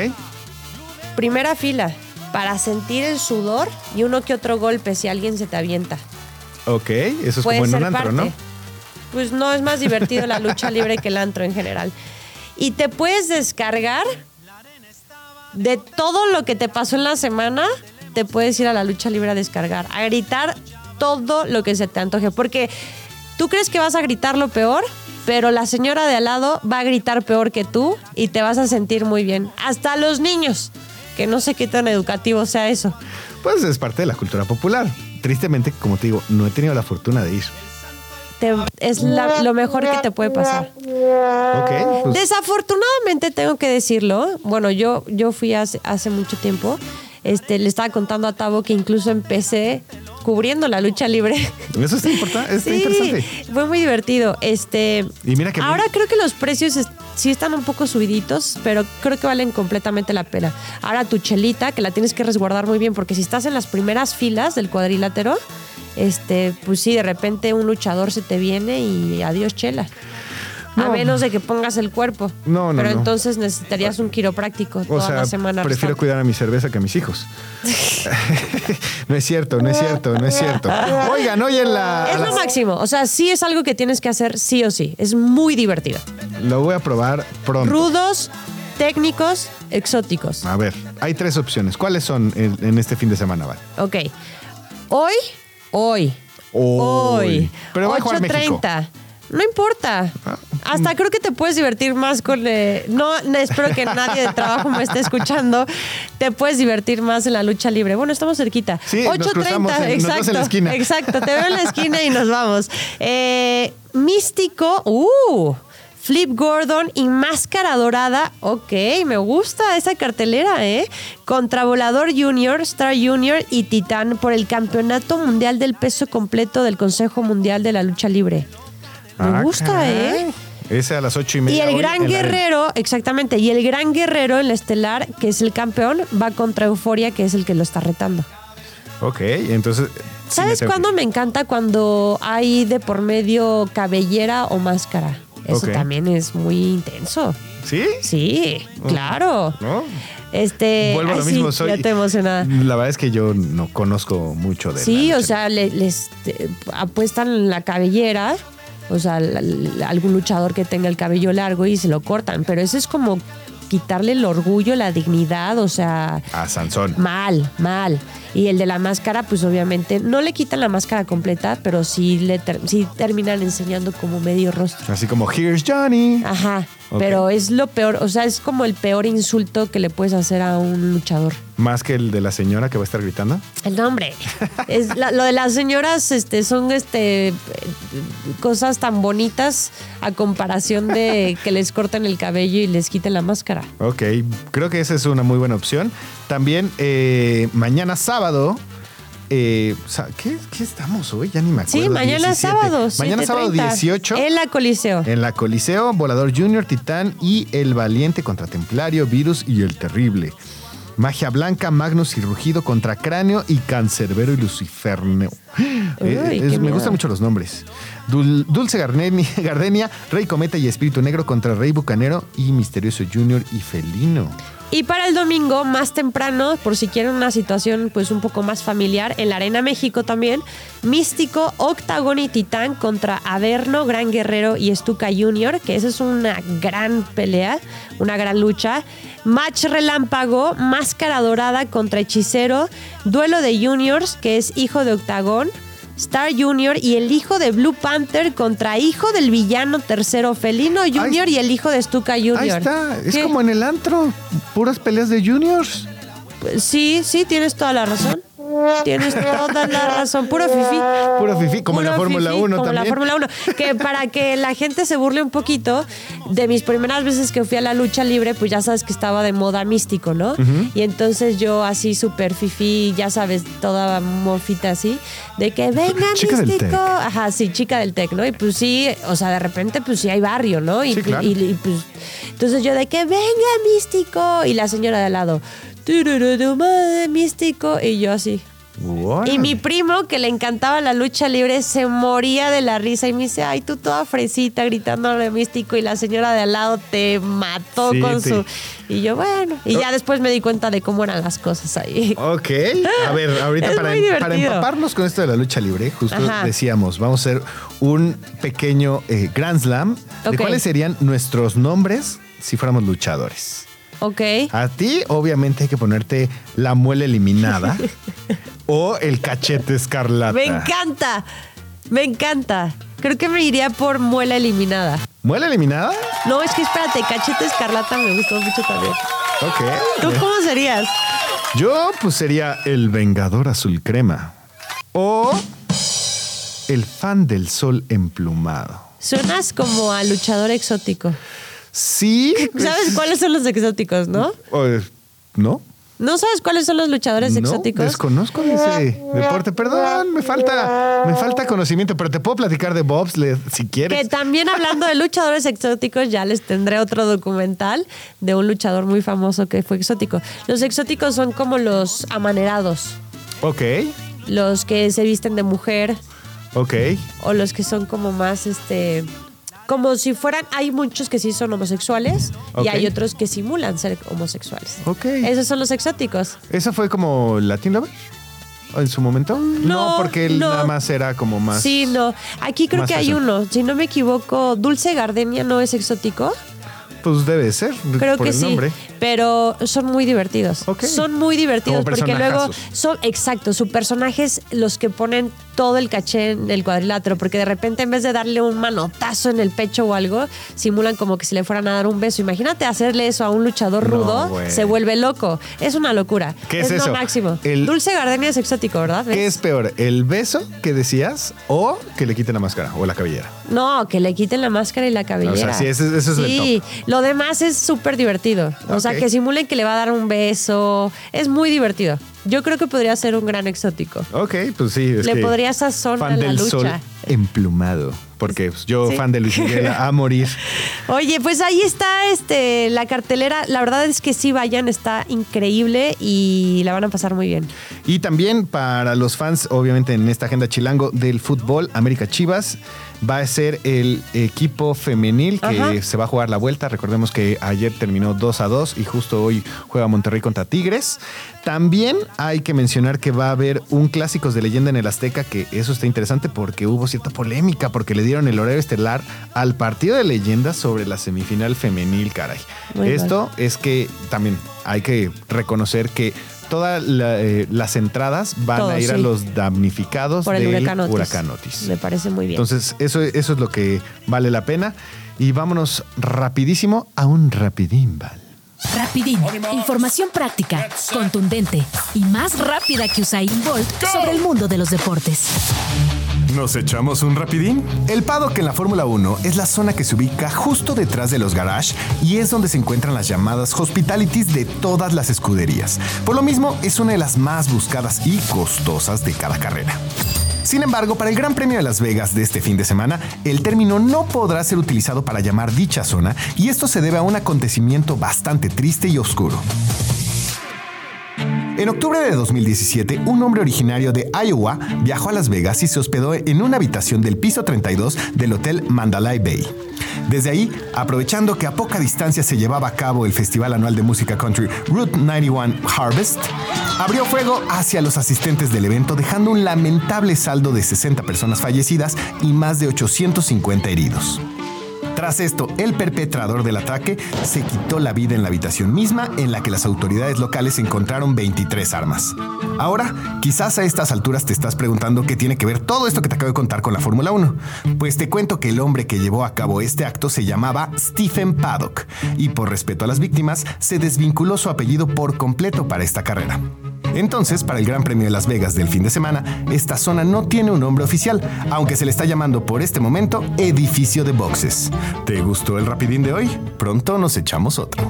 Primera fila, para sentir el sudor y uno que otro golpe si alguien se te avienta. Ok, eso es Puede como en un antro, parte. ¿no? Pues no es más divertido la lucha libre que el antro en general. Y te puedes descargar de todo lo que te pasó en la semana. Te puedes ir a la lucha libre a descargar, a gritar todo lo que se te antoje. Porque tú crees que vas a gritar lo peor, pero la señora de al lado va a gritar peor que tú y te vas a sentir muy bien. Hasta los niños, que no sé qué tan educativo sea eso. Pues es parte de la cultura popular. Tristemente, como te digo, no he tenido la fortuna de ir. te- es la- lo mejor que te puede pasar. Ok. pues, Desafortunadamente tengo que decirlo. Bueno, yo, yo fui hace, hace mucho tiempo. Este, le estaba contando a Tavo que incluso empecé cubriendo la lucha libre. eso está, importa- está Sí, interesante. fue muy divertido. Este, Y mira que ahora creo que los precios sí están un poco subiditos, pero creo que valen completamente la pena. Ahora tu chelita, que la tienes que resguardar muy bien, porque si estás en las primeras filas del cuadrilátero, este, pues sí, de repente un luchador se te viene y adiós chela. A No. menos de que pongas el cuerpo. No, no, Pero no. entonces necesitarías un quiropráctico O toda sea, la semana. prefiero restante. cuidar a mi cerveza que a mis hijos. [LAUGHS] no es cierto, no es cierto, no es cierto. Oigan, hoy en la... Es lo máximo. O sea, sí es algo que tienes que hacer sí o sí. Es muy divertido. Lo voy a probar pronto. Rudos, técnicos, exóticos. A ver, hay tres opciones. ¿Cuáles son en, en este fin de semana, Val? Ok. Hoy, hoy, hoy. Pero va a jugar México. 8.30. No importa. Hasta creo que te puedes divertir más con... eh, no, no, espero que nadie de trabajo me esté escuchando. Te puedes divertir más en la lucha libre. Bueno, estamos cerquita. Sí, nos cruzamos en- nos vemos en la esquina. Exacto, te veo en la [LAUGHS] esquina y nos vamos. Eh, místico, uh, Flip Gordon y Máscara Dorada. Ok, me gusta esa cartelera, ¿eh? Contra Volador Junior, Star Junior y Titán por el Campeonato Mundial del Peso Completo del Consejo Mundial de la Lucha Libre. Me Ah, gusta, caray. ¿eh? Ese a las ocho y Y media. el hoy gran en la arena. guerrero, exactamente, y el gran guerrero en la estelar, que es el campeón, va contra Euforia, que es el que lo está retando. Ok, entonces... sí ¿Sabes me tengo cuándo me encanta? Cuando hay de por medio cabellera o máscara. Eso también es muy intenso. ¿Sí? Sí, claro. ¿No? Este, Vuelvo a lo sí, mismo, soy... ya estoy emocionada. La verdad es que yo no conozco mucho de Sí, o sea, le- les apuestan la cabellera, o sea, algún luchador que tenga el cabello largo y se lo cortan, pero eso es como quitarle el orgullo, la dignidad, o sea, A Sansón. mal, mal. Y el de la máscara, pues obviamente no le quitan la máscara completa, pero sí le ter- sí terminan enseñando como medio rostro. Así como, here's Johnny. Ajá, Pero es lo peor, o sea, es como el peor insulto que le puedes hacer a un luchador. Más que el de la señora que va a estar gritando. El nombre. [LAUGHS] Es la- lo de las señoras este, son este, cosas tan bonitas a comparación de [LAUGHS] que les corten el cabello y les quiten la máscara. Ok, creo que esa es una muy buena opción. También eh, mañana sábado. Eh, ¿qué, qué estamos hoy? Ya ni me acuerdo. Sí, mañana 17. sábado. Mañana sábado 7:30, 18. En la Coliseo. En la Coliseo, Volador Junior, Titán y El Valiente contra Templario, Virus y El Terrible. Magia Blanca, Magnus y Rugido contra Cráneo y Cancerbero y Luciferneo. Eh, es- me gustan mucho los nombres. Dul- Dulce Gardenia, [LAUGHS] Gardenia, Rey Cometa y Espíritu Negro contra Rey Bucanero y Misterioso Junior y Felino. Y para el domingo, más temprano, por si quieren una situación pues un poco más familiar, en la Arena México también, Místico, Octagon y Titán contra Averno, Gran Guerrero y Estuca Junior, que esa es una gran pelea, una gran lucha. Match Relámpago, Máscara Dorada contra Hechicero, Duelo de Juniors, que es hijo de Octagon. Star Junior y el hijo de Blue Panther contra hijo del villano tercero Felino Junior y el hijo de Stuka Junior. Ahí está, es ¿Qué? como en el antro, puras peleas de juniors. Sí, sí, tienes toda la razón. Tienes toda la razón. Puro fifí. Puro fifí, como en la Fórmula fifí, 1 como la. Fórmula 1. Que para que la gente se burle un poquito, de mis primeras veces que fui a la lucha libre, pues ya sabes que estaba de moda místico, ¿no? Y entonces yo así súper fifí, ya sabes, toda mofita así, de que venga Chica del místico. tec. Ajá, sí, chica del tec, ¿no? Y pues sí, o sea, de repente pues sí hay barrio, ¿no? Y, Sí, pues- claro. y- y, pues, entonces yo de que venga místico. Y la señora de al lado, "Turururu, madre, místico. Y yo así. Y mi primo, que le encantaba la lucha libre, se moría de la risa y me dice, ay, tú toda fresita gritándole místico y la señora de al lado te mató Sí, con te- su... Y yo, bueno, y ya después me di cuenta de cómo eran las cosas ahí. Ok, [LAUGHS] a ver, ahorita para, muy para empaparnos con esto de la lucha libre, justo Ajá. decíamos, vamos a hacer un pequeño eh, Grand Slam de cuáles serían nuestros nombres si fuéramos luchadores. Ok. A ti, obviamente, hay que ponerte la muela eliminada [LAUGHS] o el cachete escarlata. Me encanta, me encanta. Creo que me iría por muela eliminada. ¿Muela eliminada? No, es que espérate, cachete escarlata me gustó mucho también. Ok. ¿Tú cómo serías? Yo, pues, sería el Vengador Azul Crema. O El fan del sol emplumado. Suenas como a luchador exótico. Sí. ¿Sabes cuáles son los exóticos, no? O, ¿No? ¿No sabes cuáles son los luchadores No, exóticos? desconozco ese deporte. Perdón, me falta, me falta conocimiento, pero te puedo platicar de bobsled si quieres. Que también hablando de luchadores exóticos, ya les tendré otro documental de un luchador muy famoso que fue exótico. Los exóticos son como los amanerados, Ok, los que se visten de mujer ok. o los que son como más, este, como si fueran, hay muchos que sí son homosexuales y hay otros que simulan ser homosexuales. Ok. Esos son los exóticos. ¿Eso fue como Latin Lover? ¿O ¿En su momento? No, porque él no. nada más era como más. Sí, no. Aquí creo que hay uno. Si no me equivoco, Dulce Gardenia no es exótico. Pues debe ser. Creo por que el sí, nombre. Pero son muy divertidos. Son muy divertidos Como porque luego son, exacto, sus personajes los que ponen todo el caché en el cuadrilátero, porque de repente en vez de darle un manotazo en el pecho o algo, simulan como que si le fueran a dar un beso. Imagínate hacerle eso a un luchador rudo, se vuelve loco. Es una locura. ¿Qué es lo eso? máximo. El- Dulce Gardenia es exótico, ¿verdad? ¿Qué es peor? ¿El beso que decías o que le quiten la máscara o la cabellera? No, que le quiten la máscara y la cabellera. O sea, sí, ese es el Sí, lo demás es súper divertido. O sea, Que simulen que le va a dar un beso. Es muy divertido. Yo creo que podría ser un gran exótico. Ok, pues sí. Es Le que podría sazón fan a la del lucha. sol emplumado. Porque pues, yo, Sí. fan de Luis Miguel, a morir. [LAUGHS] Oye, pues ahí está este la cartelera. La verdad es que sí vayan, está increíble y la van a pasar muy bien. Y también para los fans, obviamente en esta agenda chilango del fútbol, América Chivas va a ser el equipo femenil que Ajá. se va a jugar la vuelta. Recordemos que ayer terminó 2 a 2 y justo hoy juega Monterrey contra Tigres. También hay que mencionar que va a haber un clásicos de leyenda en el Azteca, que eso está interesante porque hubo cierta polémica, porque le dieron el horario estelar al partido de leyenda sobre la semifinal femenil, caray. Muy. Esto es que también hay que reconocer que todas la- eh, las entradas van Todo, a ir a los damnificados Por el del huracán Otis. huracán Otis. Me parece muy bien. Entonces, eso, eso es lo que vale la pena. Y vámonos rapidísimo a un rapidín, Val. Rapidín, información práctica, contundente y más rápida que Usain Bolt sobre el mundo de los deportes. ¿Nos echamos un rapidín? El paddock en la Fórmula 1 es la zona que se ubica justo detrás de los garages y es donde se encuentran las llamadas hospitalities de todas las escuderías. Por lo mismo, es una de las más buscadas y costosas de cada carrera. Sin embargo, para el Gran Premio de Las Vegas de este fin de semana, el término no podrá ser utilizado para llamar dicha zona y esto se debe a un acontecimiento bastante triste y oscuro. En octubre de 2017, un hombre originario de Iowa viajó a Las Vegas y se hospedó en una habitación del piso 32 del Hotel Mandalay Bay. Desde ahí, aprovechando que a poca distancia se llevaba a cabo el festival anual de música country Route 91 Harvest, abrió fuego hacia los asistentes del evento dejando un lamentable saldo de 60 personas fallecidas y más de 850 heridos. Tras esto, el perpetrador del ataque se quitó la vida en la habitación misma en la que las autoridades locales encontraron 23 armas. Ahora, quizás a estas alturas te estás preguntando qué tiene que ver todo esto que te acabo de contar con la Fórmula 1. Pues te cuento que el hombre que llevó a cabo este acto se llamaba Stephen Paddock y por respeto a las víctimas se desvinculó su apellido por completo para esta carrera. Entonces, para el Gran Premio de Las Vegas del fin de semana, esta zona no tiene un nombre oficial, aunque se le está llamando por este momento edificio de boxes. ¿Te gustó el rapidín de hoy? Pronto nos echamos otro.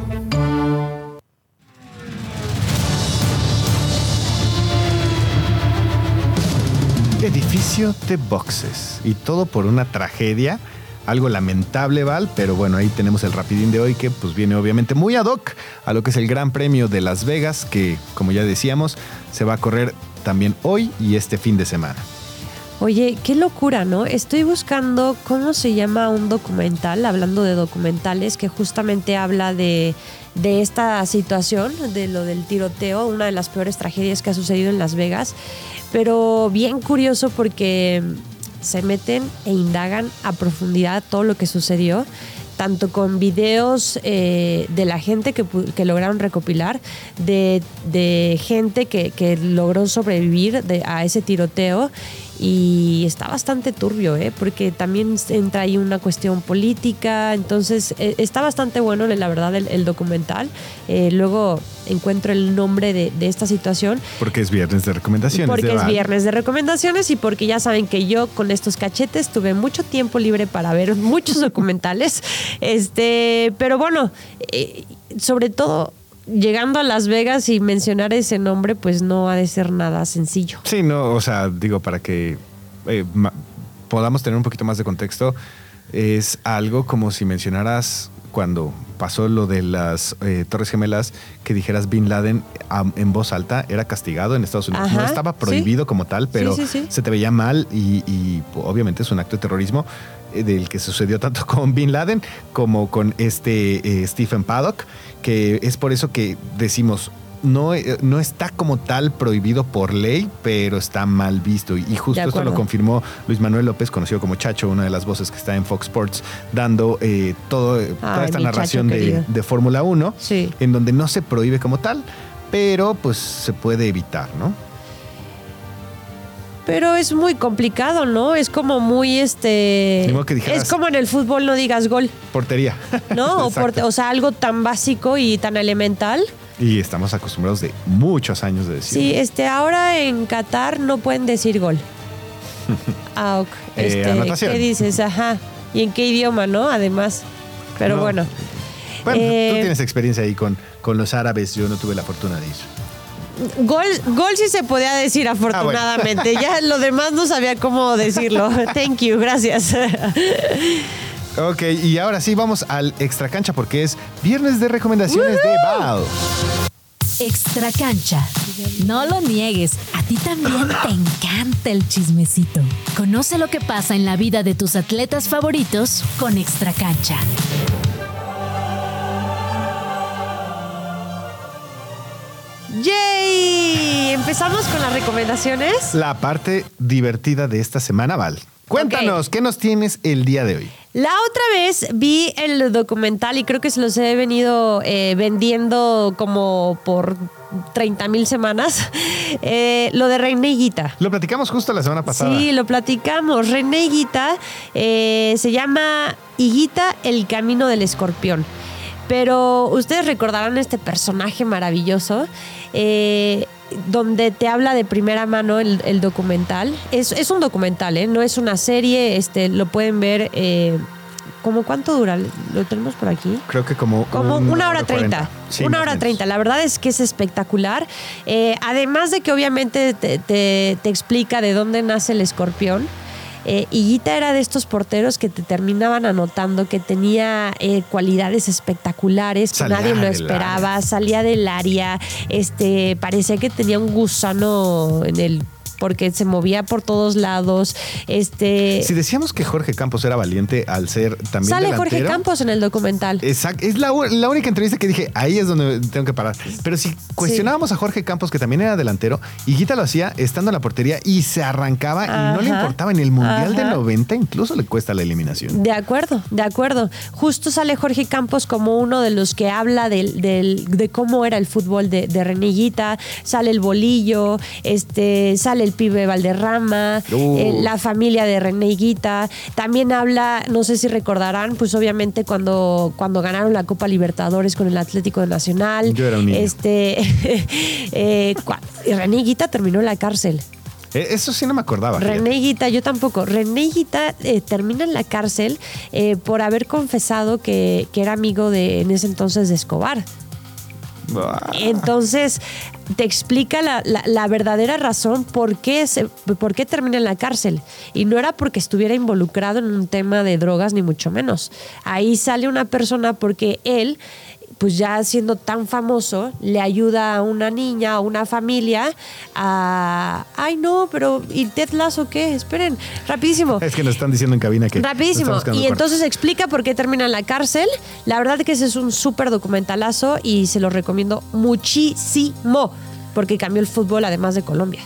Edificio de boxes. Y todo por una tragedia. Algo lamentable, Val, pero bueno, ahí tenemos el rapidín de hoy que pues viene obviamente muy ad hoc a lo que es el Gran Premio de Las Vegas, que como ya decíamos, se va a correr también hoy y este fin de semana. Oye, qué locura, ¿no? Estoy buscando cómo se llama un documental, hablando de documentales, que justamente habla de, de esta situación, de lo del tiroteo, una de las peores tragedias que ha sucedido en Las Vegas, pero bien curioso porque se meten e indagan a profundidad todo lo que sucedió tanto con videos eh, de la gente que, que lograron recopilar, de, de gente que, que logró sobrevivir de- a ese tiroteo y está bastante turbio, ¿eh? porque también entra ahí una cuestión política, entonces eh, está bastante bueno, la verdad, el, el documental. Eh, luego encuentro el nombre de, de esta situación. Porque es viernes de recomendaciones. Porque de es viernes de recomendaciones y porque ya saben que yo con estos cachetes tuve mucho tiempo libre para ver [LAUGHS] muchos documentales. Este, pero bueno, eh, sobre todo llegando a Las Vegas y mencionar ese nombre, pues no ha de ser nada sencillo. Sí, no, o sea, digo, para que eh, podamos tener un poquito más de contexto, es algo como si mencionaras cuando pasó lo de las eh, Torres Gemelas, que dijeras Bin Laden en voz alta, era castigado en Estados Unidos. Ajá, no estaba sí. prohibido como tal, pero Sí, sí, sí. se te veía mal y, y, obviamente es un acto de terrorismo del que sucedió tanto [LAUGHS] con Bin Laden como con este eh, Stephen Paddock, que es por eso que decimos, no, eh, no está como tal prohibido por ley, pero está mal visto. Y justo esto lo confirmó Luis Manuel López, conocido como Chacho, una de las voces que está en Fox Sports, dando eh, todo, toda esta narración de, de Fórmula 1, Sí. en donde no se prohíbe como tal, pero pues se puede evitar, ¿no? Pero es muy complicado, ¿no? Es como muy este. Que dijeras- es como en el fútbol no digas gol, Portería. ¿no? [LAUGHS] o, por- o sea, algo tan básico y tan elemental. Y estamos acostumbrados de muchos años de decir. Sí, este, ahora en Qatar no pueden decir gol. [LAUGHS] Ah, ok. Eh, Este, anotación. ¿Qué dices? Ajá. ¿Y en qué idioma, no? Además. Pero No. bueno. Bueno, Eh, tú tienes experiencia ahí con, con los árabes, yo no tuve la fortuna de ir. Gol, gol sí se podía decir afortunadamente. Ya [LAUGHS] lo demás no sabía cómo decirlo. Thank you, gracias. Ok, y ahora sí vamos al extra cancha porque es viernes de recomendaciones de Val. Extra cancha. No lo niegues, a ti también te encanta el chismecito. Conoce lo que pasa en la vida de tus atletas favoritos con Extra cancha. ¡Yay! Empezamos con las recomendaciones. La parte divertida de esta semana, Val. Cuéntanos, ¿qué nos tienes el día de hoy? La otra vez vi el documental y creo que se los he venido eh, vendiendo como por 30 mil semanas. [LAUGHS] eh, lo de René Higuita. Lo platicamos justo la semana pasada. Sí, lo platicamos. René Higuita eh, se llama Higuita, el camino del escorpión. Pero ustedes recordarán este personaje maravilloso, eh, donde te habla de primera mano el, el documental. Es, es un documental, ¿eh? no es una serie, este, lo pueden ver. Eh, ¿Cómo cuánto dura? ¿Lo tenemos por aquí? Creo que como... Como un una hora treinta. Sí, una hora treinta. La verdad es que es espectacular. Eh, además de que obviamente te, te- te explica de dónde nace el escorpión. Eh, Higuita era de estos porteros que te terminaban anotando que tenía eh, cualidades espectaculares, que Salía nadie lo esperaba, salía del área, este, parecía que tenía un gusano en el porque se movía por todos lados. Este Si decíamos que Jorge Campos era valiente al ser también sale delantero, Jorge Campos en el documental. Exacto. Es la, la única entrevista que dije, ahí es donde tengo que parar. Pero si cuestionábamos a Jorge Campos, que también era delantero, y Guita lo hacía estando en la portería y se arrancaba y no le importaba. En el Mundial de Ajá. 90 incluso le cuesta la eliminación. De acuerdo, de acuerdo. Justo sale Jorge Campos como uno de los que habla del, del- de cómo era el fútbol de, de sale el bolillo, este, sale el pibe Valderrama, Uh. eh, la familia de Reneguita. También habla, no sé si recordarán, pues obviamente cuando, cuando ganaron la Copa Libertadores con el Atlético de Nacional. Yo era un niño. Este, [LAUGHS] eh, René Higuita terminó en la cárcel. Eh, Eso sí no me acordaba. René Higuita, yo tampoco. René Higuita eh, termina en la cárcel eh, por haber confesado que, que era amigo de en ese entonces de Escobar. Entonces, te explica la, la- la verdadera razón por qué, se, por qué termina en la cárcel. Y no era porque estuviera involucrado en un tema de drogas, ni mucho menos. Ahí sale una persona porque él, pues ya siendo tan famoso, le ayuda a una niña, a una familia a... Ay, no, pero ¿y Ted Lasso qué? Esperen, rapidísimo. Es que nos están diciendo en cabina que. Rapidísimo. Y entonces explica por qué termina en la cárcel. La verdad que ese es un súper documentalazo y se lo recomiendo muchísimo porque cambió el fútbol además de Colombia.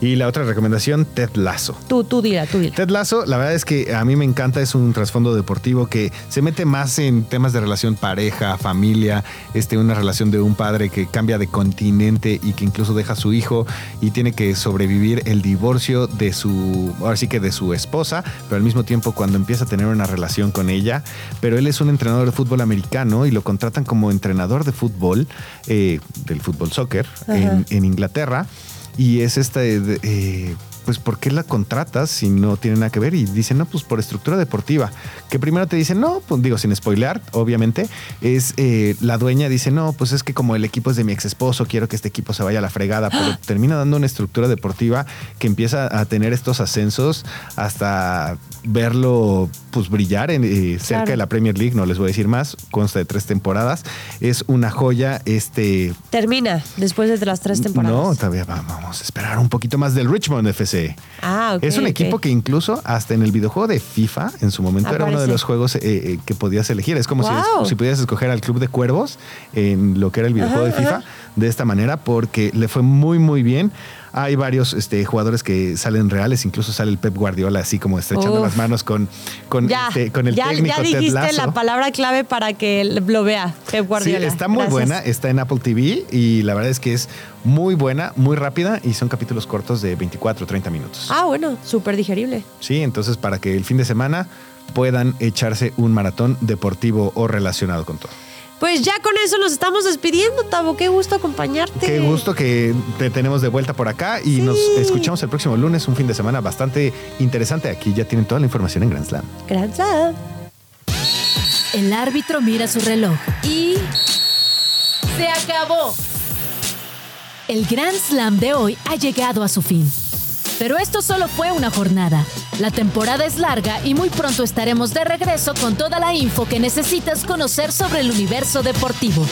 Y la otra recomendación, Ted Lasso. Tú, tú dila, tú dila. Ted Lasso, la verdad es que a mí me encanta, es un trasfondo deportivo que se mete más en temas de relación pareja, familia, este, una relación de un padre que cambia de continente y que incluso deja a su hijo y tiene que sobrevivir el divorcio de su, ahora sí que de su esposa, pero al mismo tiempo cuando empieza a tener una relación con ella, pero él es un entrenador de fútbol americano y lo contratan como entrenador de fútbol, eh, del fútbol soccer, en, en Inglaterra. Y es este, de- eh, pues, ¿por qué la contratas si no tiene nada que ver? Y dicen, no, pues por estructura deportiva. Que primero te dicen, no, pues digo, sin spoilear, obviamente, es eh, la dueña dice, no, pues es que como el equipo es de mi ex esposo, quiero que este equipo se vaya a la fregada, pero [GASPS] termina dando una estructura deportiva que empieza a tener estos ascensos hasta verlo, pues brillar en, eh, cerca Claro. de la Premier League, no les voy a decir más, consta de tres temporadas, es una joya, este, Termina después de las tres temporadas. no, todavía va- vamos a esperar un poquito más del Richmond FC. Ah, es un equipo que incluso hasta en el videojuego de FIFA, en su momento era uno de los juegos eh, eh, que podías elegir. Es como si, si pudieras escoger al Club de Cuervos en lo que era el videojuego Ajá, de FIFA ajá. de esta manera porque le fue muy, muy bien. Hay varios este, jugadores que salen reales, incluso sale el Pep Guardiola así como estrechando Uf. las manos con, con, Ya, este, con el ya, técnico ya Ted dijiste Lasso. la palabra clave para que lo vea Pep Guardiola. Sí, está muy Gracias. buena, está en Apple TV y la verdad es que es muy buena, muy rápida y son capítulos cortos de 24 o 30 minutos. Ah, bueno, súper digerible. Sí, entonces para que el fin de semana puedan echarse un maratón deportivo o relacionado con todo. Pues ya con eso nos estamos despidiendo, Tavo. Qué gusto acompañarte. Qué gusto que te tenemos de vuelta por acá y Sí. nos escuchamos el próximo lunes, un fin de semana bastante interesante. Aquí ya tienen toda la información en Grand Slam. Gran Slam. El árbitro mira su reloj y... ¡Se acabó! El Grand Slam de hoy ha llegado a su fin. Pero esto solo fue una jornada. La temporada es larga y muy pronto estaremos de regreso con toda la info que necesitas conocer sobre el universo deportivo.